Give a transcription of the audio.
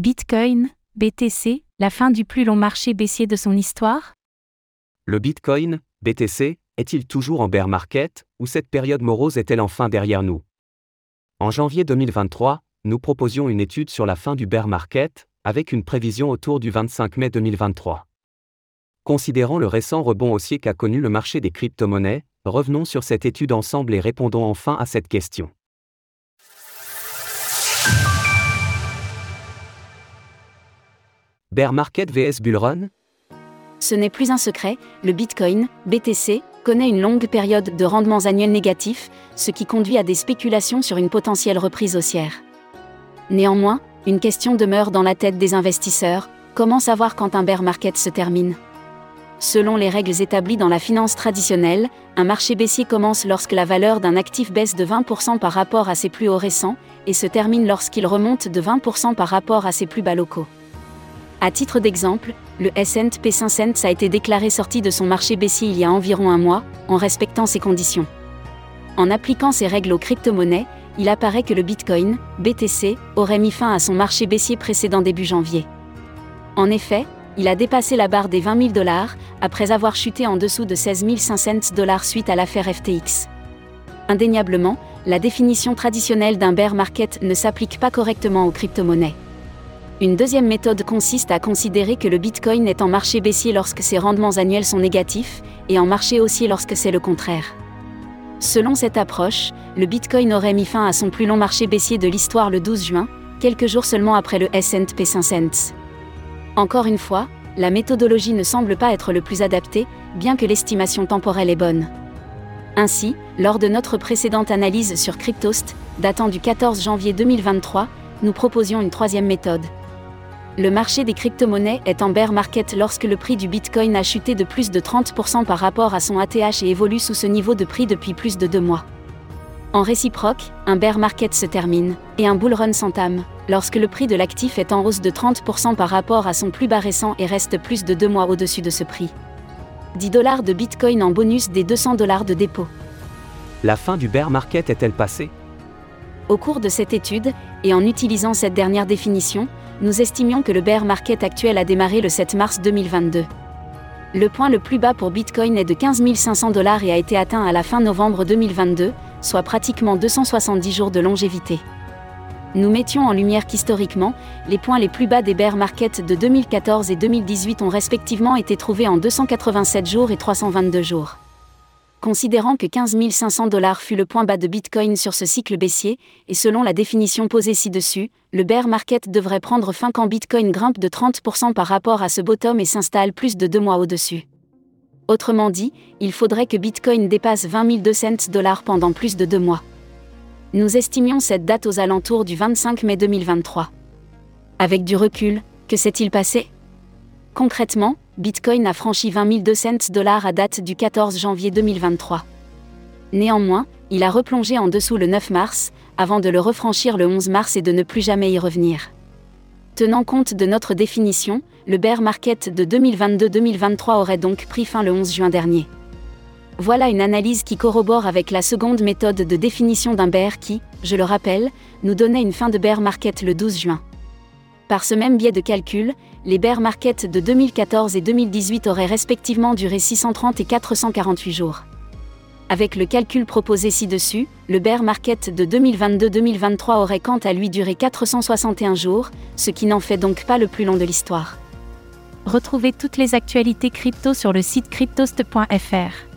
Bitcoin, BTC, la fin du plus long marché baissier de son histoire? Le Bitcoin, BTC, est-il toujours en bear market, ou cette période morose est-elle enfin derrière nous? En janvier 2023, nous proposions une étude sur la fin du bear market, avec une prévision autour du 25 mai 2023. Considérant le récent rebond haussier qu'a connu le marché des crypto-monnaies, revenons sur cette étude ensemble et répondons enfin à cette question. Bear Market vs Bullrun? Ce n'est plus un secret, le Bitcoin, BTC, connaît une longue période de rendements annuels négatifs, ce qui conduit à des spéculations sur une potentielle reprise haussière. Néanmoins, une question demeure dans la tête des investisseurs, comment savoir quand un bear market se termine? Selon les règles établies dans la finance traditionnelle, un marché baissier commence lorsque la valeur d'un actif baisse de 20% par rapport à ses plus hauts récents, et se termine lorsqu'il remonte de 20% par rapport à ses plus bas locaux. À titre d'exemple, le S&P 500 a été déclaré sorti de son marché baissier il y a environ un mois, en respectant ces conditions. En appliquant ces règles aux crypto-monnaies, il apparaît que le Bitcoin, BTC, aurait mis fin à son marché baissier précédent début janvier. En effet, il a dépassé la barre des 20 000 dollars, après avoir chuté en dessous de 16 500 dollars suite à l'affaire FTX. Indéniablement, la définition traditionnelle d'un bear market ne s'applique pas correctement aux crypto-monnaies. Une deuxième méthode consiste à considérer que le Bitcoin est en marché baissier lorsque ses rendements annuels sont négatifs, et en marché haussier lorsque c'est le contraire. Selon cette approche, le Bitcoin aurait mis fin à son plus long marché baissier de l'histoire le 12 juin, quelques jours seulement après le SP 500. Encore une fois, la méthodologie ne semble pas être le plus adapté, bien que l'estimation temporelle est bonne. Ainsi, lors de notre précédente analyse sur Cryptost, datant du 14 janvier 2023, nous proposions une troisième méthode. Le marché des crypto-monnaies est en bear market lorsque le prix du Bitcoin a chuté de plus de 30% par rapport à son ATH et évolue sous ce niveau de prix depuis plus de deux mois. En réciproque, un bear market se termine, et un bull run s'entame, lorsque le prix de l'actif est en hausse de 30% par rapport à son plus bas récent et reste plus de deux mois au-dessus de ce prix. 10 dollars de Bitcoin en bonus des 200 dollars de dépôt. La fin du bear market est-elle passée? Au cours de cette étude, et en utilisant cette dernière définition, nous estimions que le bear market actuel a démarré le 7 mars 2022. Le point le plus bas pour Bitcoin est de 15 500 dollars et a été atteint à la fin novembre 2022, soit pratiquement 270 jours de longévité. Nous mettions en lumière qu'historiquement, les points les plus bas des bear markets de 2014 et 2018 ont respectivement été trouvés en 287 jours et 322 jours. Considérant que 15 500 dollars fut le point bas de Bitcoin sur ce cycle baissier, et selon la définition posée ci-dessus, le bear market devrait prendre fin quand Bitcoin grimpe de 30% par rapport à ce bottom et s'installe plus de deux mois au-dessus. Autrement dit, il faudrait que Bitcoin dépasse 20 200 dollars pendant plus de deux mois. Nous estimions cette date aux alentours du 25 mai 2023. Avec du recul, que s'est-il passé? Concrètement, Bitcoin a franchi 20 200 dollars à date du 14 janvier 2023. Néanmoins, il a replongé en dessous le 9 mars, avant de le refranchir le 11 mars et de ne plus jamais y revenir. Tenant compte de notre définition, le bear market de 2022-2023 aurait donc pris fin le 11 juin dernier. Voilà une analyse qui corrobore avec la seconde méthode de définition d'un bear qui, je le rappelle, nous donnait une fin de bear market le 12 juin. Par ce même biais de calcul, les bear markets de 2014 et 2018 auraient respectivement duré 630 et 448 jours. Avec le calcul proposé ci-dessus, le bear market de 2022-2023 aurait quant à lui duré 461 jours, ce qui n'en fait donc pas le plus long de l'histoire. Retrouvez toutes les actualités crypto sur le site cryptost.fr.